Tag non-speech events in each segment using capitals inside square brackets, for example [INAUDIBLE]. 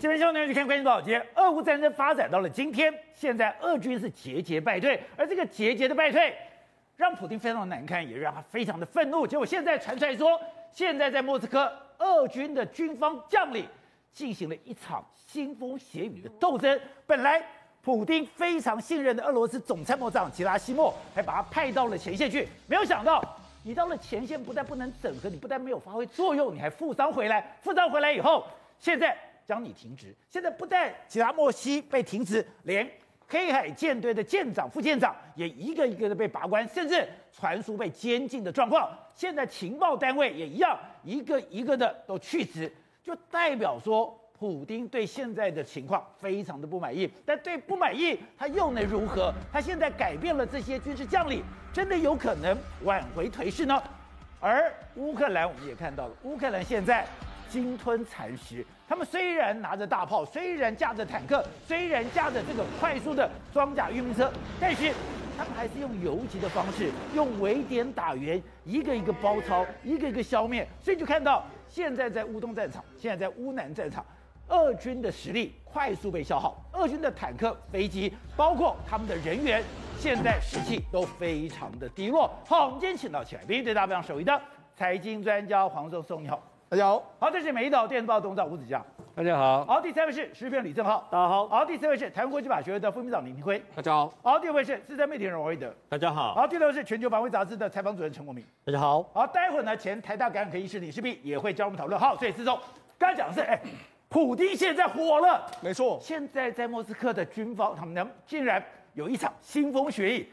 这边兄弟们去看关键报捷，俄乌战争发展到了今天，现在俄军是节节败退，而这个节节的败退，让普丁非常的难堪，也让他非常的愤怒。结果现在传出来说，现在在莫斯科，俄军的军方将领进行了一场腥风血雨的斗争。本来普丁非常信任的俄罗斯总参谋长吉拉西莫，还把他派到了前线去，没有想到你到了前线，不但不能整合，你不但没有发挥作用，你还负伤回来。负伤回来以后，现在。将你停职，现在不但吉拉莫西被停职，连黑海舰队的舰长、副舰长也一个一个的被拔关，甚至传输被监禁的状况。现在情报单位也一样，一个一个的都去职，就代表说普丁对现在的情况非常的不满意。但对不满意，他又能如何？他现在改变了这些军事将领，真的有可能挽回颓势呢？而乌克兰，我们也看到了，乌克兰现在。鲸吞蚕食，他们虽然拿着大炮，虽然驾着坦克，虽然驾着这个快速的装甲运兵车，但是他们还是用游击的方式，用围点打援，一个一个包抄，一个一个消灭。所以就看到现在在乌东战场，现在在乌南战场，俄军的实力快速被消耗，俄军的坦克、飞机，包括他们的人员，现在士气都非常的低落。好，我们今天请到起来，并对大家非常熟悉的财经专家黄颂松，你好。大家好，好，这是美丽岛电视报董事长吴子江，大家好，好，第三位是时事评李正浩，大家好，好，第四位是台湾国际法学会的副秘书长林明辉，大家好，好，第五位是资深媒体人王惠德，大家好，好，第六位是全球防卫杂志的采访主任陈国明，大家好，好，待会儿呢，前台大感染科医师李世璧也会教我们讨论，好，所以四中刚才讲的是，哎，普丁现在火了，没错，现在在莫斯科的军方，他们呢竟然有一场腥风血雨，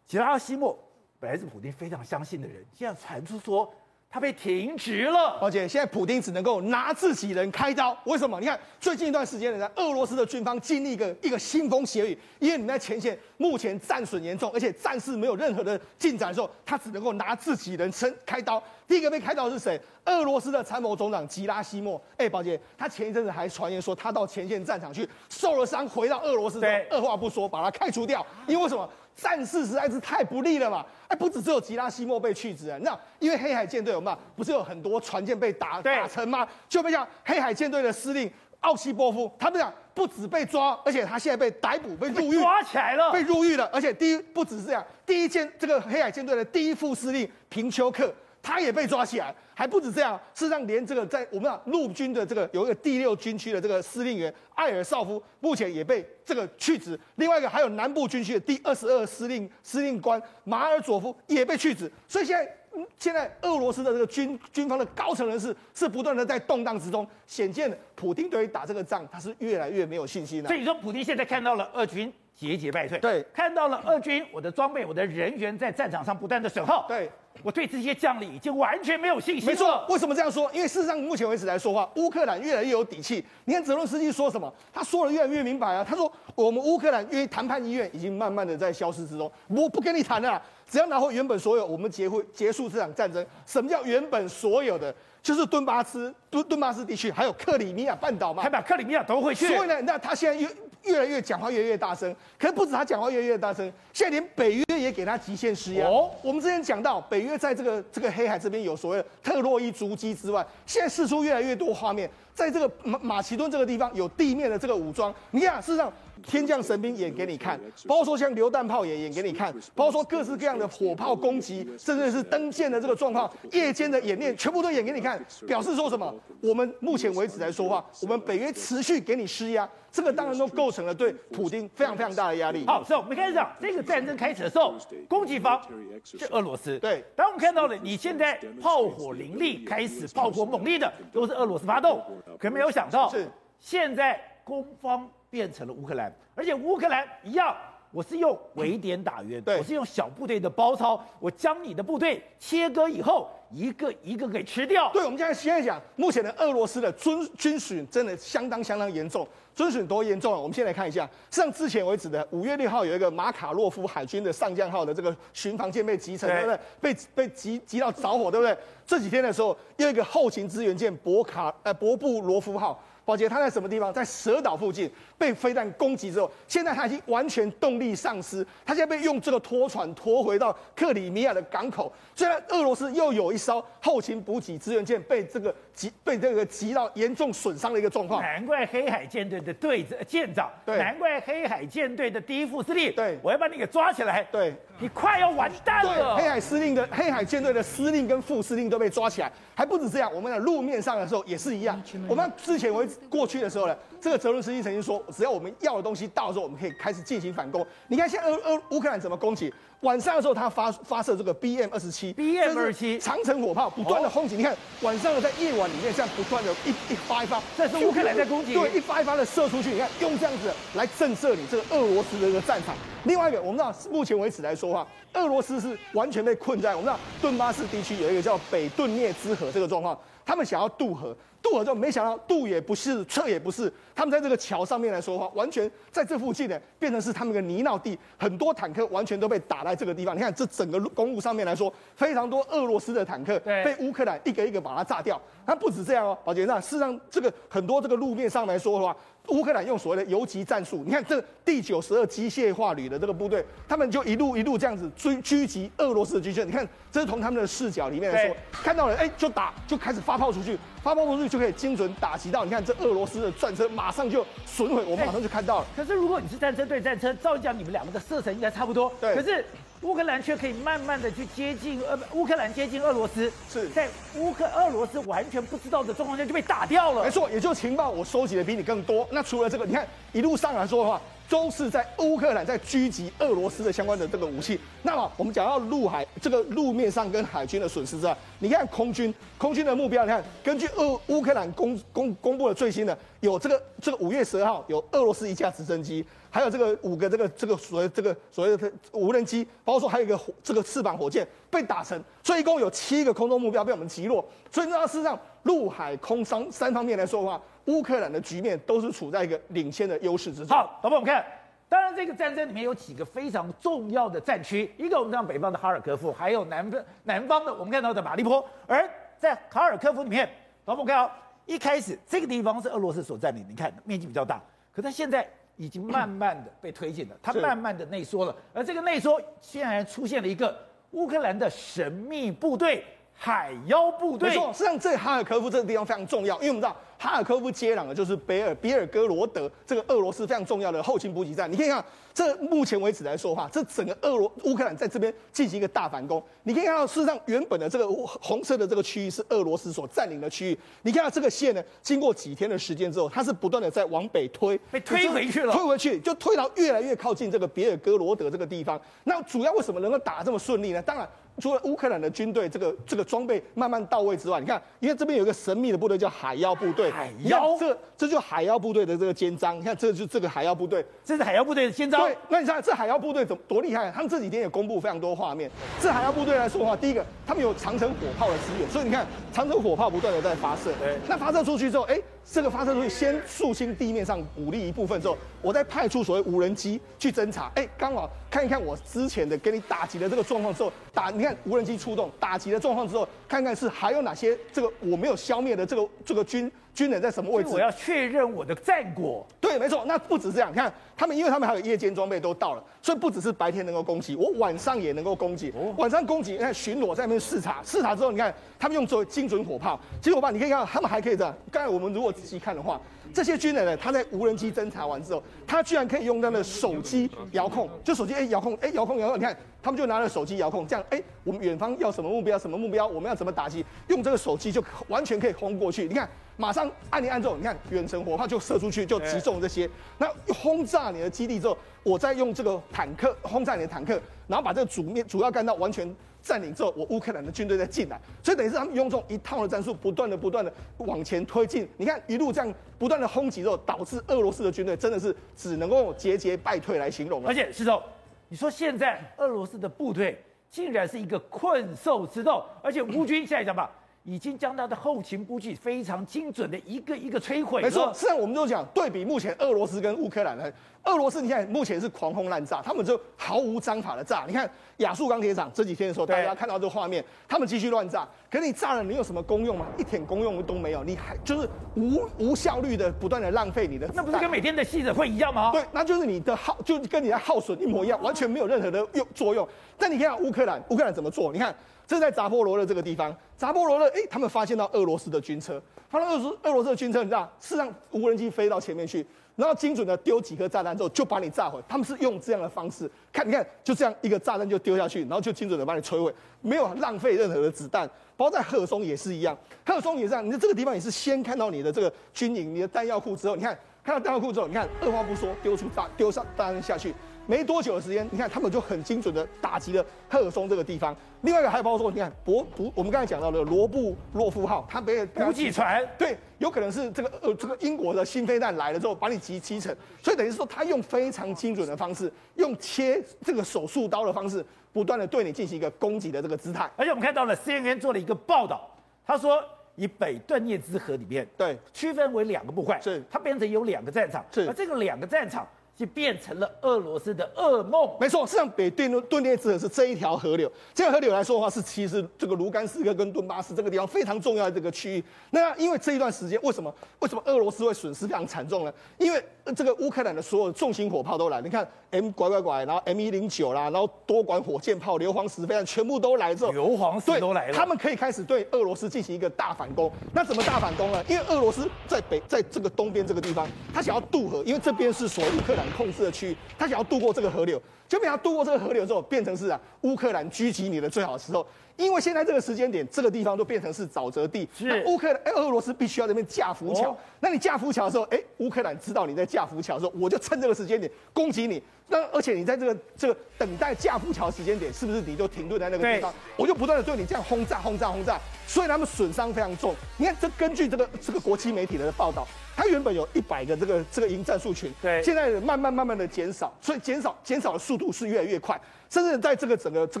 吉拉西莫本来是普丁非常相信的人，现在传出说。他被停职了，而且现在普丁只能够拿自己人开刀。为什么？你看最近一段时间呢，俄罗斯的军方经历一个一个腥风血雨，因为你们在前线目前战损严重，而且战事没有任何的进展的时候，他只能够拿自己人撑开刀。第一个被开刀是谁？俄罗斯的参谋总长吉拉西莫。哎，宝姐，他前一阵子还传言说他到前线战场去受了伤，回到俄罗斯，对，二话不说把他开除掉。因为什么？战事实在是太不利了嘛！哎，不只只有吉拉西莫被去职啊，那因为黑海舰队有没有？不是有很多船舰被打打沉吗？就被讲黑海舰队的司令奥西波夫，他们讲不止被抓，而且他现在被逮捕、被入狱，抓起来了，被入狱了。而且第一不只是这样，第一舰这个黑海舰队的第一副司令平丘克。他也被抓起来，还不止这样。事实上，连这个在我们讲陆军的这个有一个第六军区的这个司令员艾尔绍夫，目前也被这个去职。另外一个还有南部军区的第二十二司令司令官马尔佐夫也被去职。所以现在，现在俄罗斯的这个军军方的高层人士是不断的在动荡之中，显见普京对于打这个仗他是越来越没有信心了。所以说，普京现在看到了俄军节节败退，对，看到了俄军我的装备、我的人员在战场上不断的损耗，对。我对这些将领已经完全没有信心。没错，为什么这样说？因为事实上，目前为止来说话，乌克兰越来越有底气。你看泽伦斯基说什么？他说的越来越明白啊。他说，我们乌克兰因为谈判意愿已经慢慢的在消失之中，我不跟你谈了，只要拿回原本所有，我们结会结束这场战争。什么叫原本所有的？就是顿巴斯、顿顿巴斯地区，还有克里米亚半岛嘛，还把克里米亚夺回去。所以呢，那他现在越越来越讲话越来越大声，可是不止他讲话越来越大声，现在连北约也给他极限施压。哦，我们之前讲到，北约在这个这个黑海这边有所谓的特洛伊足迹之外，现在释出越来越多画面，在这个马马其顿这个地方有地面的这个武装。你看，事实上。天降神兵演给你看，包括说像榴弹炮也演给你看，包括说各式各样的火炮攻击，甚至是登舰的这个状况，夜间的演练全部都演给你看，表示说什么？我们目前为止来说话，我们北约持续给你施压，这个当然都构成了对普京非常非常大的压力。好，所以我们开始讲这个战争开始的时候，攻击方是俄罗斯。对，当我们看到了你现在炮火凌厉，开始炮火猛烈的都是俄罗斯发动，可没有想到是现在攻方。变成了乌克兰，而且乌克兰一样，我是用围点打援，对，我是用小部队的包抄，我将你的部队切割以后，一个一个给吃掉。对，我们现在现在讲，目前的俄罗斯的军军损真的相当相当严重，军损多严重啊？我们先来看一下，像之前为止的五月六号有一个马卡洛夫海军的上将号的这个巡防舰被击沉，对不对？被被击击到着火，对不对？这几天的时候，又一个后勤支援舰博卡呃博布罗夫号。宝杰他在什么地方？在蛇岛附近被飞弹攻击之后，现在他已经完全动力丧失，他现在被用这个拖船拖回到克里米亚的港口。虽然俄罗斯又有一艘后勤补给支援舰被这个击被这个击到严重损伤的一个状况。难怪黑海舰队的队舰长，对，难怪黑海舰队的第一副司令，对，我要把你给抓起来，对，你快要完蛋了。黑海司令的黑海舰队的司令跟副司令都被抓起来，还不止这样，我们的路面上的时候也是一样。我们之前为过去的时候呢，这个泽伦斯基曾经说，只要我们要的东西到的时候，我们可以开始进行反攻。你看现在俄俄乌克兰怎么攻击？晚上的时候，他发发射这个 BM 二十七，BM 二十七长城火炮不断的轰击。你看晚上的在夜晚里面这样不断的一一发一发，这是乌克兰在攻击，对，一发一发的射出去。你看用这样子来震慑你这个俄罗斯的这个战场。另外一个，我们知道目前为止来说的话，俄罗斯是完全被困在我们知道顿巴斯地区有一个叫北顿涅兹河这个状况，他们想要渡河。渡河就没想到渡也不是，撤也不是，他们在这个桥上面来说的话，完全在这附近呢，变成是他们的泥淖地，很多坦克完全都被打在这个地方。你看这整个公路上面来说，非常多俄罗斯的坦克被乌克兰一个一个把它炸掉。它不止这样哦，宝杰那事实上这个很多这个路面上来说的话。乌克兰用所谓的游击战术，你看这第九十二机械化旅的这个部队，他们就一路一路这样子追狙击俄罗斯的军舰。你看，这是从他们的视角里面来说，看到了，哎，就打，就开始发炮出去，发炮出去就可以精准打击到。你看这俄罗斯的战车马上就损毁，我们马上就看到了。可是如果你是战车对战车，照理讲你们两个的射程应该差不多。对，可是。乌克兰却可以慢慢的去接近呃，乌克兰接近俄罗斯，是在乌克俄罗斯完全不知道的状况下就被打掉了。没错，也就情报我收集的比你更多。那除了这个，你看一路上来说的话，都是在乌克兰在狙击俄罗斯的相关的这个武器。那么我们讲到陆海这个路面上跟海军的损失之外，你看空军，空军的目标，你看根据俄乌克兰公公公布的最新的，有这个这个五月十二号有俄罗斯一架直升机。还有这个五个这个这个所谓这个所谓的无人机，包括说还有一个这个翅膀火箭被打沉，所以一共有七个空中目标被我们击落。所以那事实上陆海空三三方面来说的话，乌克兰的局面都是处在一个领先的优势之中。好，宝宝，我们看，当然这个战争里面有几个非常重要的战区，一个我们讲北方的哈尔科夫，还有南方南方的我们看到的马利波。而在哈尔科夫里面，宝宝，我看哦，一开始这个地方是俄罗斯所占领，你看面积比较大，可它现在。已经慢慢的被推进了，它慢慢的内缩了，而这个内缩竟然出现了一个乌克兰的神秘部队——海妖部队。没错，实际上这哈尔科夫这个地方非常重要，因为我们知道。哈尔科夫接壤的就是北尔比尔哥罗德这个俄罗斯非常重要的后勤补给站。你可以看，这目前为止来说的话，这整个俄罗乌克兰在这边进行一个大反攻。你可以看到，事实上原本的这个红色的这个区域是俄罗斯所占领的区域。你看到这个线呢，经过几天的时间之后，它是不断的在往北推，被推回去了，推回去就推到越来越靠近这个比尔哥罗德这个地方。那主要为什么能够打这么顺利呢？当然，除了乌克兰的军队这个这个装备慢慢到位之外，你看，因为这边有一个神秘的部队叫海妖部队。海妖，这这就海妖部队的这个肩章。你看，这就这个海妖部队，这是海妖部队的肩章。对，那你看这海妖部队怎么多厉害？他们这几天也公布非常多画面。这海妖部队来说的话，第一个，他们有长城火炮的支援，所以你看长城火炮不断的在发射。对，那发射出去之后，哎，这个发射出去先肃清地面上武力一部分之后，我再派出所谓无人机去侦查。哎，刚好看一看我之前的给你打击的这个状况之后，打你看无人机出动打击的状况之后，看看是还有哪些这个我没有消灭的这个这个军。军人在什么位置？我要确认我的战果。对，没错。那不止这样，你看他们，因为他们还有夜间装备都到了，所以不只是白天能够攻击，我晚上也能够攻击。晚上攻击，你看巡逻在那边视察，视察之后，你看他们用作为精准火炮，精准火炮，你可以看到他们还可以这样。刚才我们如果仔细看的话，这些军人呢，他在无人机侦察完之后，他居然可以用他的手机遥控，就手机哎遥控哎遥控遥控，你看他们就拿着手机遥控，这样哎我们远方要什么目标什么目标，我们要怎么打击，用这个手机就完全可以轰过去。你看。马上按一按之后，你看远程火炮就射出去，就击中这些。那轰炸你的基地之后，我再用这个坦克轰炸你的坦克，然后把这个主面主要干道完全占领之后，我乌克兰的军队再进来。所以等于是他们用这种一套的战术，不断的不断的往前推进。你看一路这样不断的轰击之后，导致俄罗斯的军队真的是只能够节节败退来形容了。而且石头，你说现在俄罗斯的部队竟然是一个困兽之斗，而且乌军现在讲吧。已经将他的后勤补给非常精准的一个一个摧毁。没错，实际上我们就讲对比目前俄罗斯跟乌克兰呢，俄罗斯你看目前是狂轰滥炸，他们就毫无章法的炸。你看亚速钢铁厂这几天的时候，大家看到这个画面，他们继续乱炸。可是你炸了，你有什么功用吗？一点功用都没有，你还就是无无效率的不断的浪费你的。那不是跟每天的记者会一样吗？对，那就是你的耗，就跟你的耗损一模一样，完全没有任何的用作用。但你看乌克兰，乌克兰怎么做？你看。这是在扎波罗热这个地方，扎波罗热，哎，他们发现到俄罗斯的军车，发现俄罗斯俄罗斯的军车，你知道，是让无人机飞到前面去，然后精准的丢几颗炸弹之后，就把你炸毁。他们是用这样的方式，看，你看，就这样一个炸弹就丢下去，然后就精准的把你摧毁，没有浪费任何的子弹。包括在赫松也是一样，赫松也是这样，你在这个地方也是先看到你的这个军营、你的弹药库之后，你看看到弹药库之后，你看二话不说丢出炸丢上弹下去。没多久的时间，你看他们就很精准的打击了赫尔松这个地方。另外一个还有包括说，你看博博，我们刚才讲到的罗布洛夫号，它被补给船，对，有可能是这个呃这个英国的新飞弹来了之后把你击击沉，所以等于说他用非常精准的方式，用切这个手术刀的方式，不断的对你进行一个攻击的这个姿态。而且我们看到了 CNN 做了一个报道，他说以北顿涅茨河里面对区分为两个部分，是它变成有两个战场，是而这个两个战场。就变成了俄罗斯的噩梦。没错，实际上北顿顿涅茨河是这一条河流。这条河流来说的话，是其实这个卢甘斯克跟顿巴斯这个地方非常重要的这个区域。那因为这一段时间，为什么为什么俄罗斯会损失非常惨重呢？因为这个乌克兰的所有重型火炮都来，你看 M 拐拐拐，然后 M 一零九啦，然后多管火箭炮、硫磺石飞弹全部都来之后，硫磺石都来了，他们可以开始对俄罗斯进行一个大反攻。那怎么大反攻呢？因为俄罗斯在北，在这个东边这个地方，他想要渡河，因为这边是属于乌克兰控制的区域。他想要渡过这个河流，就被他渡过这个河流之后，变成是啊乌克兰狙击你的最好的时候。因为现在这个时间点，这个地方都变成是沼泽地，是乌克兰哎，俄罗斯必须要在那边架浮桥。哦、那你架浮桥的时候，哎，乌克兰知道你在架浮桥的时候，我就趁这个时间点攻击你。那而且你在这个这个等待架浮桥时间点，是不是你就停顿在那个地方？我就不断的对你这样轰炸、轰炸、轰炸，所以他们损伤非常重。你看，这根据这个这个国际媒体的报道，它原本有一百个这个这个营战术群，对，现在慢慢慢慢的减少，所以减少减少的速度是越来越快。甚至在这个整个这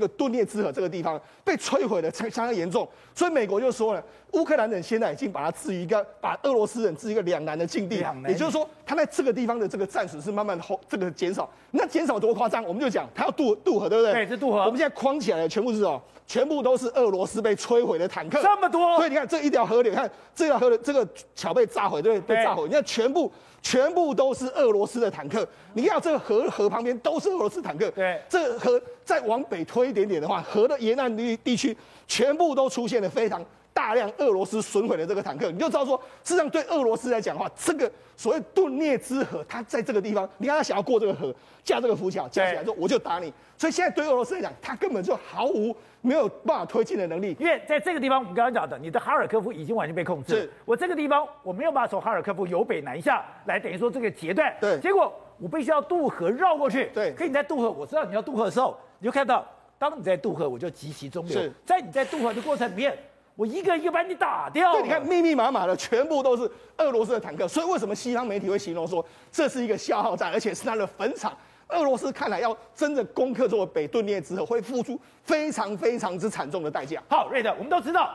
个顿涅茨河这个地方被摧毁的相相当严重，所以美国就说了，乌克兰人现在已经把它置于一个把俄罗斯人置于一个两难的境地，也就是说，他在这个地方的这个战损是慢慢的后这个减少。那减少多夸张？我们就讲它要渡渡河，对不对？对，是渡河。我们现在框起来的全部是哦，全部都是俄罗斯被摧毁的坦克，这么多。所以你看这一条河流，你看这条河的这个桥被炸毁，对，被炸毁。你看全部。全部都是俄罗斯的坦克，你看这个河河旁边都是俄罗斯坦克。对，这个河再往北推一点点的话，河的沿岸地地区全部都出现了非常大量俄罗斯损毁的这个坦克，你就知道说，事实上对俄罗斯来讲的话，这个所谓顿涅兹河，它在这个地方，你看他想要过这个河，架这个浮桥，架起来之后我就打你。所以现在对俄罗斯来讲，他根本就毫无没有办法推进的能力，因为在这个地方，我们刚刚讲的，你的哈尔科夫已经完全被控制。我这个地方我没有办法从哈尔科夫由北南下来，等于说这个截断。对，结果我必须要渡河绕过去。对，可以你在渡河，我知道你要渡河的时候，你就看到，当你在渡河，我就急袭中流。在你在渡河的过程里面，我一个一个把你打掉。对，你看密密麻麻的，全部都是俄罗斯的坦克。所以为什么西方媒体会形容说这是一个消耗战，而且是他的坟场？俄罗斯看来要真的攻克这个北顿涅兹河，会付出非常非常之惨重的代价。好，瑞德，我们都知道，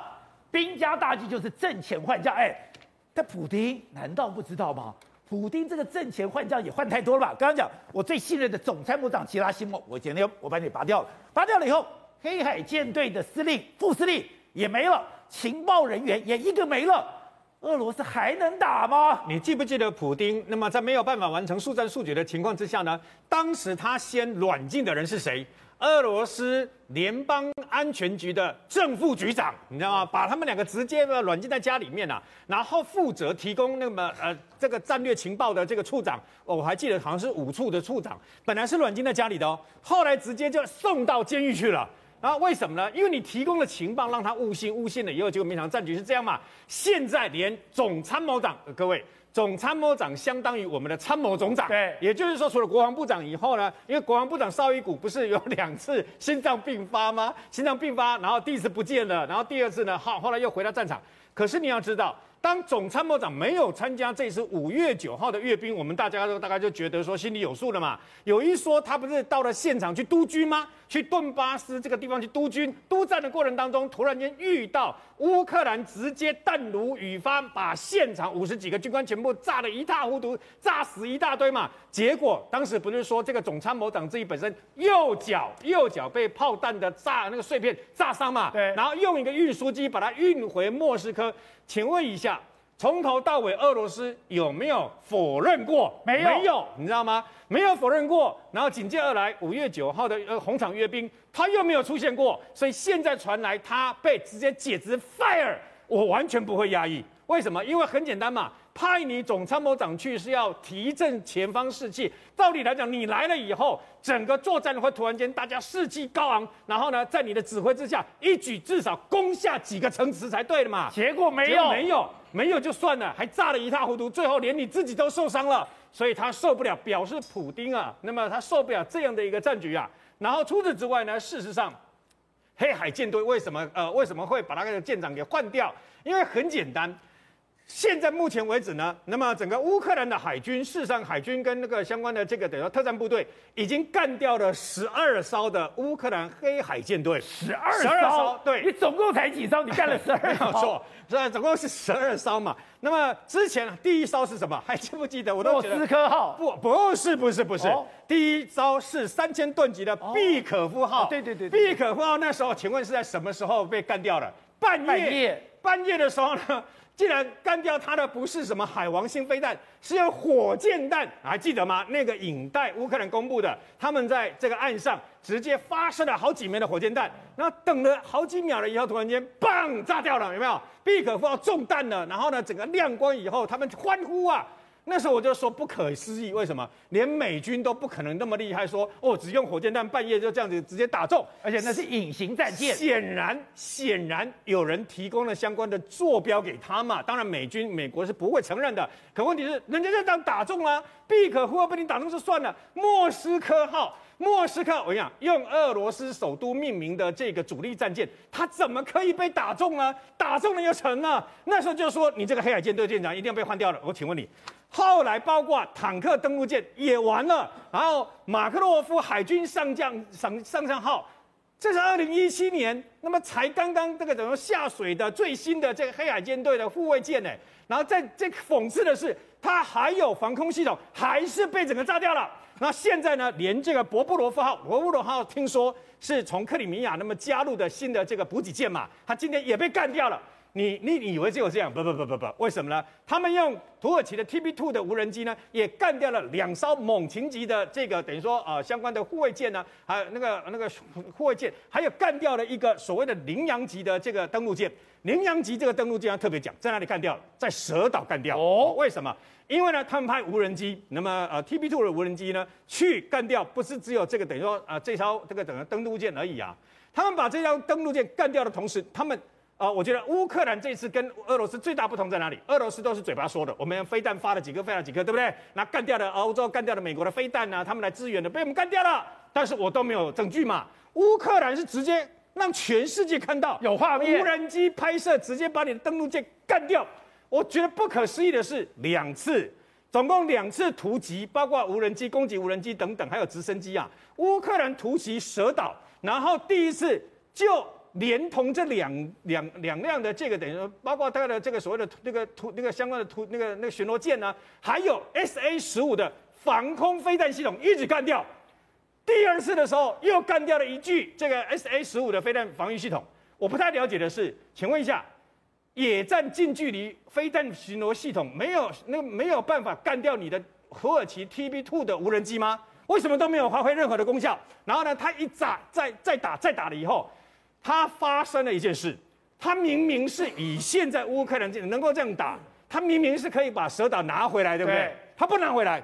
兵家大忌就是阵前换将。哎，但普丁难道不知道吗？普丁这个阵前换将也换太多了吧？刚刚讲，我最信任的总参谋长吉拉西莫，我今天我把你拔掉了，拔掉了以后，黑海舰队的司令、副司令也没了，情报人员也一个没了。俄罗斯还能打吗？你记不记得普丁？那么在没有办法完成速战速决的情况之下呢？当时他先软禁的人是谁？俄罗斯联邦安全局的正副局长，你知道吗？把他们两个直接的软禁在家里面啊，然后负责提供那么呃这个战略情报的这个处长，我还记得好像是五处的处长，本来是软禁在家里的哦，后来直接就送到监狱去了。然后为什么呢？因为你提供了情报，让他误信，误信了以后，结果没想到战局是这样嘛。现在连总参谋长，呃、各位，总参谋长相当于我们的参谋总长，对，也就是说，除了国防部长以后呢，因为国防部长邵伊古不是有两次心脏病发吗？心脏病发，然后第一次不见了，然后第二次呢，好，后来又回到战场。可是你要知道。当总参谋长没有参加这次五月九号的阅兵，我们大家都大概就觉得说心里有数了嘛。有一说他不是到了现场去督军吗？去顿巴斯这个地方去督军，督战的过程当中，突然间遇到乌克兰直接弹如雨发，把现场五十几个军官全部炸得一塌糊涂，炸死一大堆嘛。结果当时不是说这个总参谋长自己本身右脚右脚被炮弹的炸那个碎片炸伤嘛？对。然后用一个运输机把它运回莫斯科。请问一下，从头到尾俄罗斯有没有否认过？没有，没有，你知道吗？没有否认过。然后紧接而来，五月九号的呃红场阅兵，他又没有出现过。所以现在传来他被直接解职 fire，我完全不会压抑。为什么？因为很简单嘛。派你总参谋长去是要提振前方士气。道理来讲，你来了以后，整个作战会突然间大家士气高昂，然后呢，在你的指挥之下，一举至少攻下几个城池才对的嘛。结果没有，没有，没有就算了，还炸得一塌糊涂，最后连你自己都受伤了，所以他受不了，表示普丁啊，那么他受不了这样的一个战局啊。然后除此之外呢，事实上，黑海舰队为什么呃为什么会把那个舰长给换掉？因为很简单。现在目前为止呢，那么整个乌克兰的海军，事实上海军跟那个相关的这个等于说特战部队，已经干掉了十二艘的乌克兰黑海舰队。十二艘，对，你总共才几艘？你干了 [LAUGHS] 十二艘？没有错，这总共是十二艘嘛。那么之前第一艘是什么？[LAUGHS] 还记不记得？我都觉得莫斯科号不，不是，不是，不是。哦、第一艘是三千吨级的毕可夫号。哦、对对对，毕可夫号那时候，请问是在什么时候被干掉了？半夜，半夜，半夜的时候呢？[LAUGHS] 竟然干掉他的不是什么海王星飞弹，是用火箭弹，还记得吗？那个影带乌克兰公布的，他们在这个岸上直接发射了好几枚的火箭弹，然后等了好几秒了以后，突然间，嘣，炸掉了，有没有？毕可夫要中弹了，然后呢，整个亮光以后，他们欢呼啊！那时候我就说不可思议，为什么连美军都不可能那么厉害说？哦，只用火箭弹半夜就这样子直接打中，而且那是隐形战舰。显然，显然有人提供了相关的坐标给他嘛。当然，美军美国是不会承认的。可问题是，人家就当打中了，毕可夫号被你打中就算了，莫斯科号，莫斯科，我跟你讲，用俄罗斯首都命名的这个主力战舰，它怎么可以被打中呢？打中了又成啊。那时候就说你这个黑海舰队舰长一定要被换掉了。我请问你。后来包括坦克登陆舰也完了，然后马克洛夫海军上将上上将号，这是二零一七年，那么才刚刚这个怎么下水的最新的这个黑海舰队的护卫舰呢？然后在这讽刺的是，它还有防空系统，还是被整个炸掉了。那现在呢，连这个博布罗夫号，博布罗夫号听说是从克里米亚那么加入的新的这个补给舰嘛，它今天也被干掉了。你你以为只有这样？不不不不不，为什么呢？他们用土耳其的 TB2 的无人机呢，也干掉了两艘猛禽级的这个等于说呃相关的护卫舰呢，还有那个那个护卫舰，还有干掉了一个所谓的羚羊级的这个登陆舰。羚羊级这个登陆舰要特别讲，在哪里干掉？在蛇岛干掉。哦，为什么？因为呢，他们派无人机，那么呃 TB2 的无人机呢，去干掉，不是只有这个等于说啊、呃、这艘这个等于登陆舰而已啊。他们把这艘登陆舰干掉的同时，他们。啊、呃，我觉得乌克兰这次跟俄罗斯最大不同在哪里？俄罗斯都是嘴巴说的，我们飞弹发了几颗，飞了几颗，对不对？那干掉了欧洲，干掉了美国的飞弹啊，他们来支援的，被我们干掉了。但是我都没有证据嘛。乌克兰是直接让全世界看到有画面，无人机拍摄，直接把你的登陆舰干掉。我觉得不可思议的是，两次，总共两次突击，包括无人机攻击无人机等等，还有直升机啊。乌克兰突袭蛇岛，然后第一次就。连同这两两两辆的这个等于说，包括它的这个所谓的那个突那个相关的突那个那个巡逻舰呢，还有 S A 十五的防空飞弹系统一直干掉。第二次的时候又干掉了一具这个 S A 十五的飞弹防御系统。我不太了解的是，请问一下，野战近距离飞弹巡逻系统没有那没有办法干掉你的土耳其 T B two 的无人机吗？为什么都没有发挥任何的功效？然后呢，它一炸再再打再打了以后。他发生了一件事，他明明是以现在乌克兰能够这样打，他明明是可以把蛇岛拿回来，对不对？对，他不拿回来，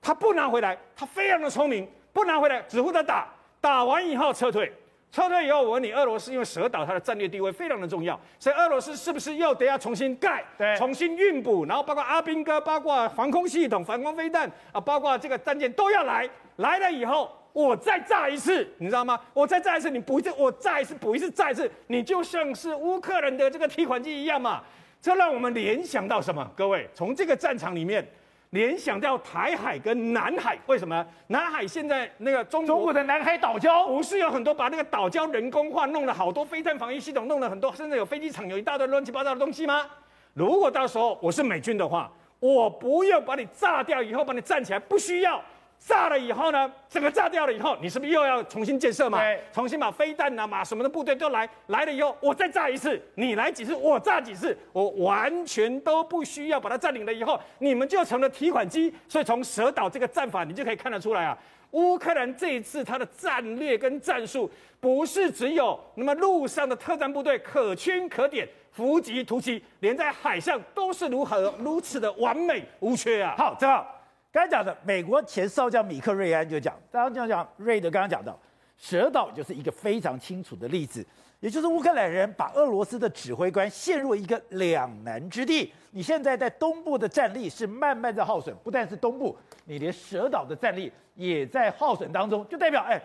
他不拿回来，他非常的聪明，不拿回来，只负责打，打完以后撤退，撤退以后，我问你，俄罗斯因为蛇岛它的战略地位非常的重要，所以俄罗斯是不是又得要重新盖，重新运补，然后包括阿兵哥，包括防空系统、防空飞弹啊，包括这个战舰都要来，来了以后。我再炸一次，你知道吗？我再炸一次，你补一次，我再一次补一次，再一次，你就像是乌克兰的这个提款机一样嘛。这让我们联想到什么？各位，从这个战场里面联想到台海跟南海，为什么？南海现在那个中中国的南海岛礁，不是有很多把那个岛礁人工化，弄了好多飞弹防御系统，弄了很多，甚至有飞机场，有一大堆乱七八糟的东西吗？如果到时候我是美军的话，我不要把你炸掉以后，把你站起来，不需要。炸了以后呢，整个炸掉了以后，你是不是又要重新建设嘛？对，重新把飞弹啊、马什么的部队都来来了以后，我再炸一次，你来几次，我炸几次，我完全都不需要把它占领了以后，你们就成了提款机。所以从蛇岛这个战法，你就可以看得出来啊，乌克兰这一次它的战略跟战术，不是只有那么陆上的特战部队可圈可点、伏击突袭，连在海上都是如何如此的完美无缺啊！好，正好。刚才讲的，美国前少将米克瑞安就讲，刚刚讲讲瑞德刚刚讲到，蛇岛就是一个非常清楚的例子，也就是乌克兰人把俄罗斯的指挥官陷入一个两难之地。你现在在东部的战力是慢慢在耗损，不但是东部，你连蛇岛的战力也在耗损当中，就代表哎，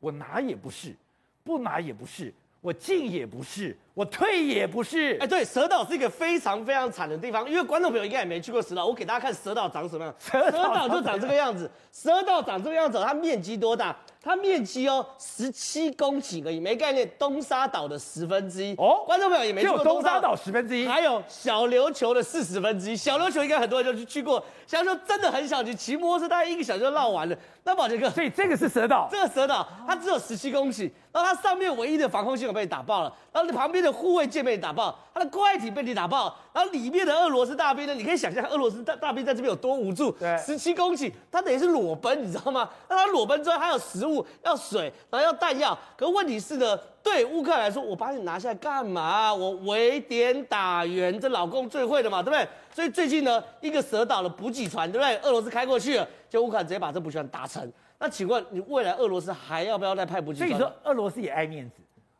我拿也不是，不拿也不是，我进也不是。我退也不是，哎，对，蛇岛是一个非常非常惨的地方，因为观众朋友应该也没去过蛇岛，我给大家看蛇岛长什么样。蛇岛就长这个样子，蛇岛长这个样子，它面积多大？它面积哦，十七公顷而已，没概念，东沙岛的十分之一。哦，观众朋友也没去过东沙岛十分之一，还有小琉球的四十分之一。小琉球应该很多人就去去过，小琉球真的很小，你骑摩托车大概一个小时就绕完了。那宝杰哥，所以这个是蛇岛，这个蛇岛它只有十七公顷，然后它上面唯一的防空系统被你打爆了，然后你旁边的护卫舰被你打爆，它的快艇被你打爆，然后里面的俄罗斯大兵呢？你可以想象俄罗斯大大兵在这边有多无助。对，十七公顷，他等于是裸奔，你知道吗？那他裸奔之后还有食物、要水，然后要弹药。可问题是呢，对乌克兰来说，我把你拿下来干嘛？我围点打援，这老公最会的嘛，对不对？所以最近呢，一个蛇岛的补给船，对不对？俄罗斯开过去了，就乌克兰直接把这补给船打沉。那请问你未来俄罗斯还要不要再派补给船？所以说俄罗斯也爱面子。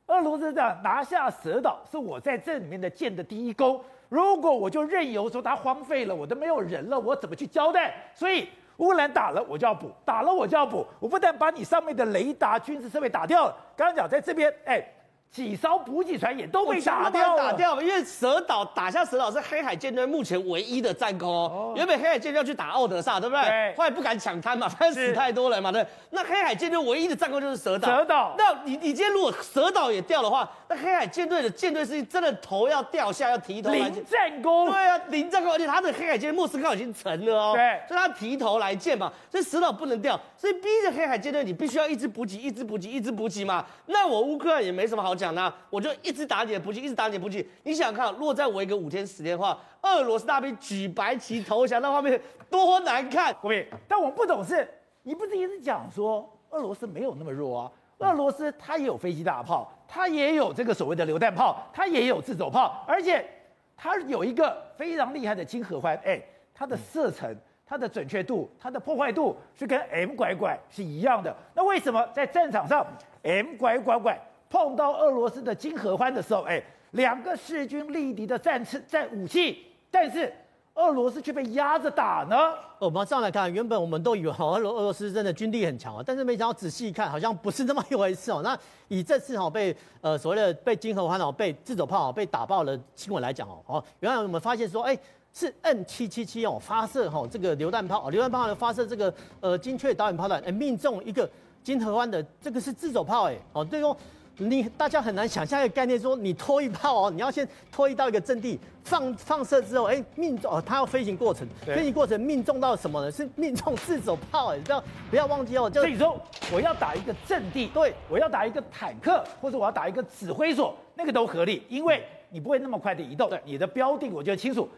俄罗斯这样拿下蛇岛，是我在这里面的建的第一功。如果我就任由说它荒废了，我都没有人了，我怎么去交代？所以乌克兰打了我就要补，打了我就要补。我不但把你上面的雷达、军事设备打掉了，刚刚讲在这边，哎。几艘补给船也都被打掉了，打掉了，因为蛇岛打下蛇岛是黑海舰队目前唯一的战功哦。原本黑海舰队要去打奥德萨，对不对？对。后来不敢抢滩嘛，[LAUGHS] 反正死太多人嘛，对。那黑海舰队唯一的战功就是蛇岛。蛇岛。那你你今天如果蛇岛也掉的话，那黑海舰队的舰队是真的头要掉下，要提头来。零战功。对啊，零战功，而且他的黑海舰队莫斯科已经沉了哦。对。所以他提头来见嘛，所以蛇岛不能掉，所以逼着黑海舰队你必须要一直补给，一直补给，一直补给嘛。那我乌克兰也没什么好讲呢，我就。一直打你的补给，一直打你的补给。你想想看，落在我一个五天十天的话，俄罗斯大兵举白旗投降，那画面多难看！各位，但我不懂事，你不是一直讲说俄罗斯没有那么弱啊？俄罗斯它也有飞机大炮，它也有这个所谓的榴弹炮，它也有自走炮，而且它有一个非常厉害的金合欢，哎，它的射程、它的准确度、它的破坏度是跟 M 拐拐是一样的。那为什么在战场上 M 拐拐拐？碰到俄罗斯的金合欢的时候，哎，两个势均力敌的战车战武器，但是俄罗斯却被压着打呢。我们上来看，原本我们都以为俄罗俄罗斯真的军力很强啊，但是没想到仔细一看，好像不是那么一回事哦。[LAUGHS] 那以这次哈被呃所谓的被金合欢哦被自走炮被打爆的新闻来讲哦，哦，原来我们发现说，哎，是 N 七七七哦发射哈这个榴弹炮，榴弹炮的发射这个呃精确导引炮弹，哎命中一个金合欢的这个是自走炮哎，哦对哦。你大家很难想象一个概念，说你拖一炮哦，你要先拖一到一个阵地放放射之后，哎，命中哦，它要飞行过程，飞行过程命中到什么呢？是命中自走炮哎，不要不要忘记哦。所以说，我要打一个阵地，对，我要打一个坦克，或者我要打一个指挥所，那个都合理，因为你不会那么快的移动，对，你的标定我就清楚。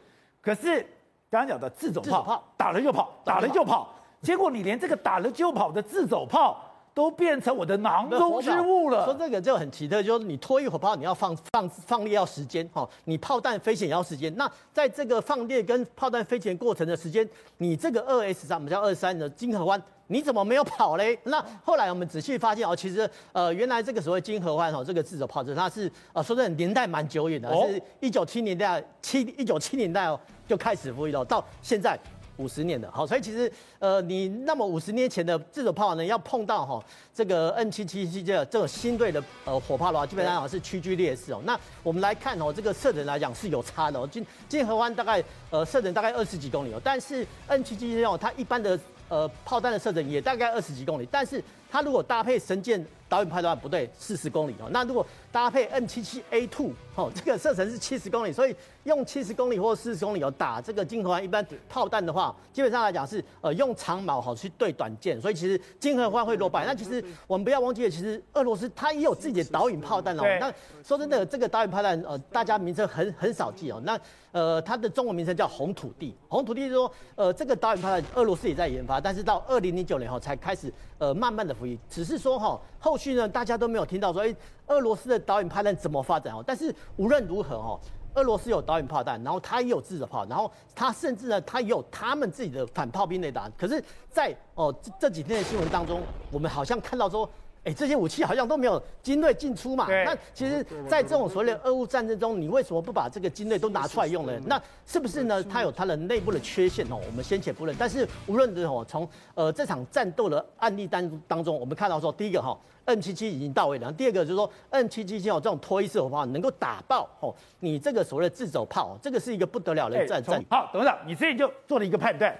可是刚刚讲的自走炮，炮打了就跑，打了就跑，结果你连这个打了就跑的自走炮。都变成我的囊中之物了。说这个就很奇特，就是你拖一火炮，你要放放放列要时间哈，你炮弹飞行也要时间。那在这个放列跟炮弹飞行过程的时间，你这个二 S 三，我们叫二三的金河湾，你怎么没有跑嘞？那后来我们仔细发现哦，其实呃原来这个所谓金合欢哦，这个自走炮子它是呃说真的年代蛮久远的，是一九七年代七一九七年代哦就开始服役了，到现在五十年的，好，所以其实呃，你那么五十年前的这种炮呢，要碰到哈这个 N 七七七这这种新队的呃火炮的话，基本上是屈居劣势哦。那我们来看哦，这个射程来讲是有差的哦，金金河湾大概呃射程大概二十几公里哦，但是 N 七七七哦，它一般的呃炮弹的射程也大概二十几公里，但是它如果搭配神剑导引炮的话，不对，四十公里哦。那如果搭配 M 七七 A two 哦，[LAUGHS] 这个射程是七十公里，所以用七十公里或四十公里哦打这个金合欢一般炮弹的话，基本上来讲是呃用长矛好去对短剑，所以其实金合欢会落败。那其实我们不要忘记了，其实俄罗斯它也有自己的导引炮弹哦。那说真的，这个导引炮弹呃大家名称很很少记哦。那呃它的中文名称叫红土地，红土地是说呃这个导引炮弹俄罗斯也在研发，但是到二零零九年后才开始呃慢慢的只是说哈后续呢大家都没有听到说哎。俄罗斯的导演炮弹怎么发展哦？但是无论如何哦，俄罗斯有导演炮弹，然后他也有自走炮，然后他甚至呢，他也有他们自己的反炮兵雷达。可是在，在哦这这几天的新闻当中，我们好像看到说，哎，这些武器好像都没有精锐进出嘛。那其实，在这种所谓的俄乌战争中，你为什么不把这个精锐都拿出来用呢？那是不是呢？它有它的内部的缺陷哦？我们先且不论。但是无论如何，从呃这场战斗的案例当当中，我们看到说，第一个哈。N 七七已经到位了，然后第二个就是说，N 七七哦这种拖曳式火炮能够打爆哦，你这个所谓的自走炮，这个是一个不得了的战争。好，董事长，你这里就做了一个判断，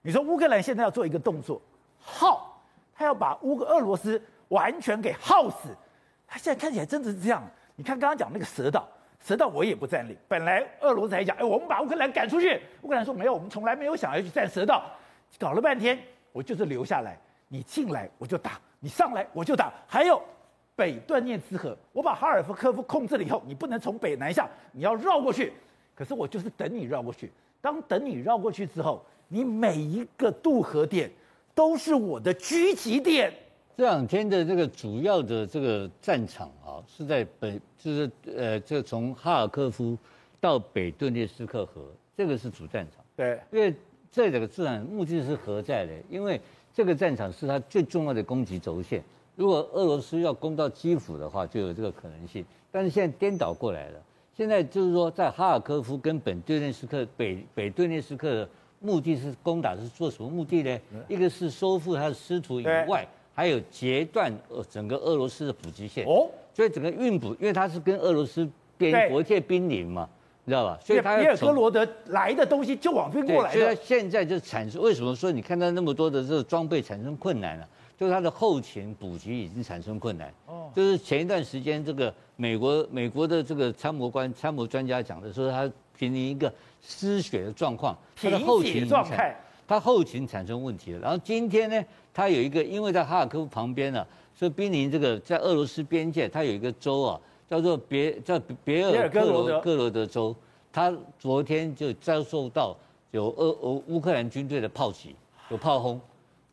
你说乌克兰现在要做一个动作，好，他要把乌克俄罗斯完全给耗死，他现在看起来真的是这样。你看刚刚讲那个蛇岛，蛇岛我也不占领，本来俄罗斯还讲，哎，我们把乌克兰赶出去，乌克兰说没有，我们从来没有想要去占蛇岛，搞了半天，我就是留下来，你进来我就打。你上来我就打，还有北顿涅茨河，我把哈尔科夫控制了以后，你不能从北南下，你要绕过去。可是我就是等你绕过去。当等你绕过去之后，你每一个渡河点都是我的狙击点。这两天的这个主要的这个战场啊，是在北，就是呃，这从哈尔科夫到北顿涅斯克河，这个是主战场。对，因为这两个自然目的是何在呢？因为这个战场是它最重要的攻击轴线。如果俄罗斯要攻到基辅的话，就有这个可能性。但是现在颠倒过来了，现在就是说，在哈尔科夫跟本顿涅斯克北北顿涅斯克的目的是攻打是做什么目的呢？一个是收复他的失土以外，还有截断呃整个俄罗斯的补给线。哦，所以整个运补，因为它是跟俄罗斯边国界濒临嘛。你知道吧？所以他别尔哥罗德来的东西就往这边过来。所以他现在就产生，为什么说你看到那么多的这个装备产生困难了？就是它的后勤补给已经产生困难。哦。就是前一段时间，这个美国美国的这个参谋官、参谋专家讲的，说他濒临一个失血的状况，他的后勤状态，他后勤产生问题了。然后今天呢，他有一个，因为在哈尔科夫旁边呢，所以濒临这个在俄罗斯边界，它有一个州啊。叫做别叫别尔哥罗哥罗德州，他昨天就遭受到有俄俄乌克兰军队的炮击，有炮轰，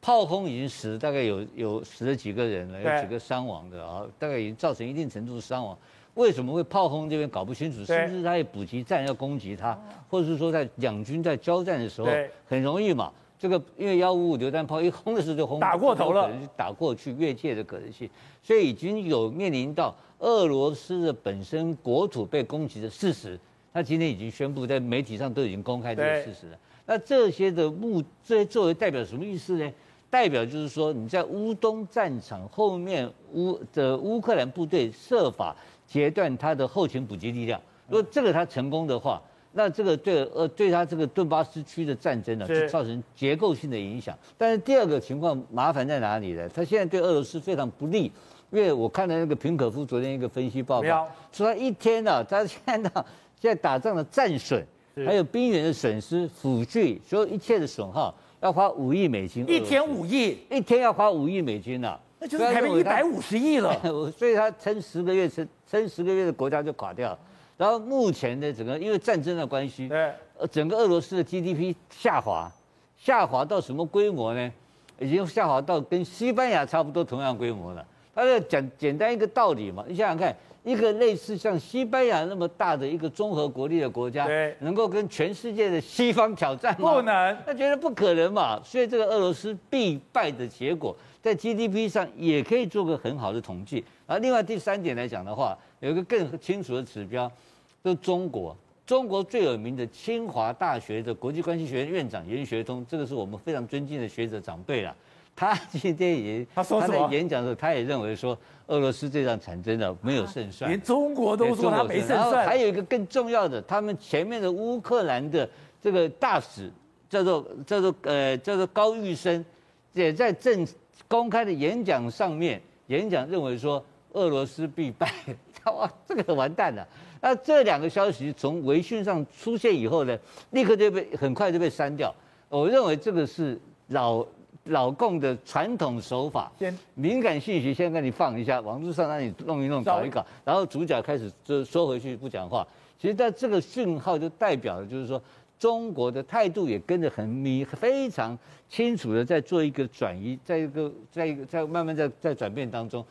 炮轰已经死了大概有有死了几个人了，有几个伤亡的啊，大概已经造成一定程度的伤亡。为什么会炮轰这边搞不清楚，是不是他有补给站要攻击他，或者是说在两军在交战的时候很容易嘛？这个因为幺五五榴弹炮一轰的时候就轰打过头了，打过去越界的可能性，所以已经有面临到。俄罗斯的本身国土被攻击的事实，他今天已经宣布在媒体上都已经公开这个事实了。那这些的目，这些作为代表什么意思呢？代表就是说你在乌东战场后面乌的乌克兰部队设法截断他的后勤补给力量。如果这个他成功的话，那这个对呃对他这个顿巴斯区的战争呢，就造成结构性的影响。但是第二个情况麻烦在哪里呢？他现在对俄罗斯非常不利。因为我看了那个平可夫昨天一个分析报告，说他一天呢、啊，他现在呢，[LAUGHS] 现在打仗的战损，还有兵员的损失、辅具，所有一切的损耗，要花五亿美金。一天五亿，一天要花五亿美金呢、啊，那就是台币一百五十亿了。[LAUGHS] 所以他撑十个月，撑撑十个月的国家就垮掉。然后目前的整个因为战争的关系，对，整个俄罗斯的 GDP 下滑，下滑到什么规模呢？已经下滑到跟西班牙差不多同样规模了。他在讲简单一个道理嘛，你想想看，一个类似像西班牙那么大的一个综合国力的国家，对，能够跟全世界的西方挑战吗？不能，他觉得不可能嘛。所以这个俄罗斯必败的结果，在 GDP 上也可以做个很好的统计。而另外第三点来讲的话，有一个更清楚的指标，就是中国。中国最有名的清华大学的国际关系学院院长严学通，这个是我们非常尊敬的学者长辈了。他今天也 [LAUGHS] 他说什在演讲的时候，他也认为说，俄罗斯这场战争呢没有胜算，连中国都说他没胜算。然后还有一个更重要的，他们前面的乌克兰的这个大使叫做叫做呃叫做高玉生，也在正公开的演讲上面演讲认为说俄罗斯必败，[LAUGHS] 哇，这个完蛋了。那这两个消息从微信上出现以后呢，立刻就被很快就被删掉。我认为这个是老。老共的传统手法，敏感信息先给你放一下，网络上让你弄一弄，搞一搞，然后主角开始就收回去不讲话。其实，在这个讯号就代表了就是说，中国的态度也跟着很明，非常清楚的在做一个转移，在一个，在一个，在慢慢在在转变当中。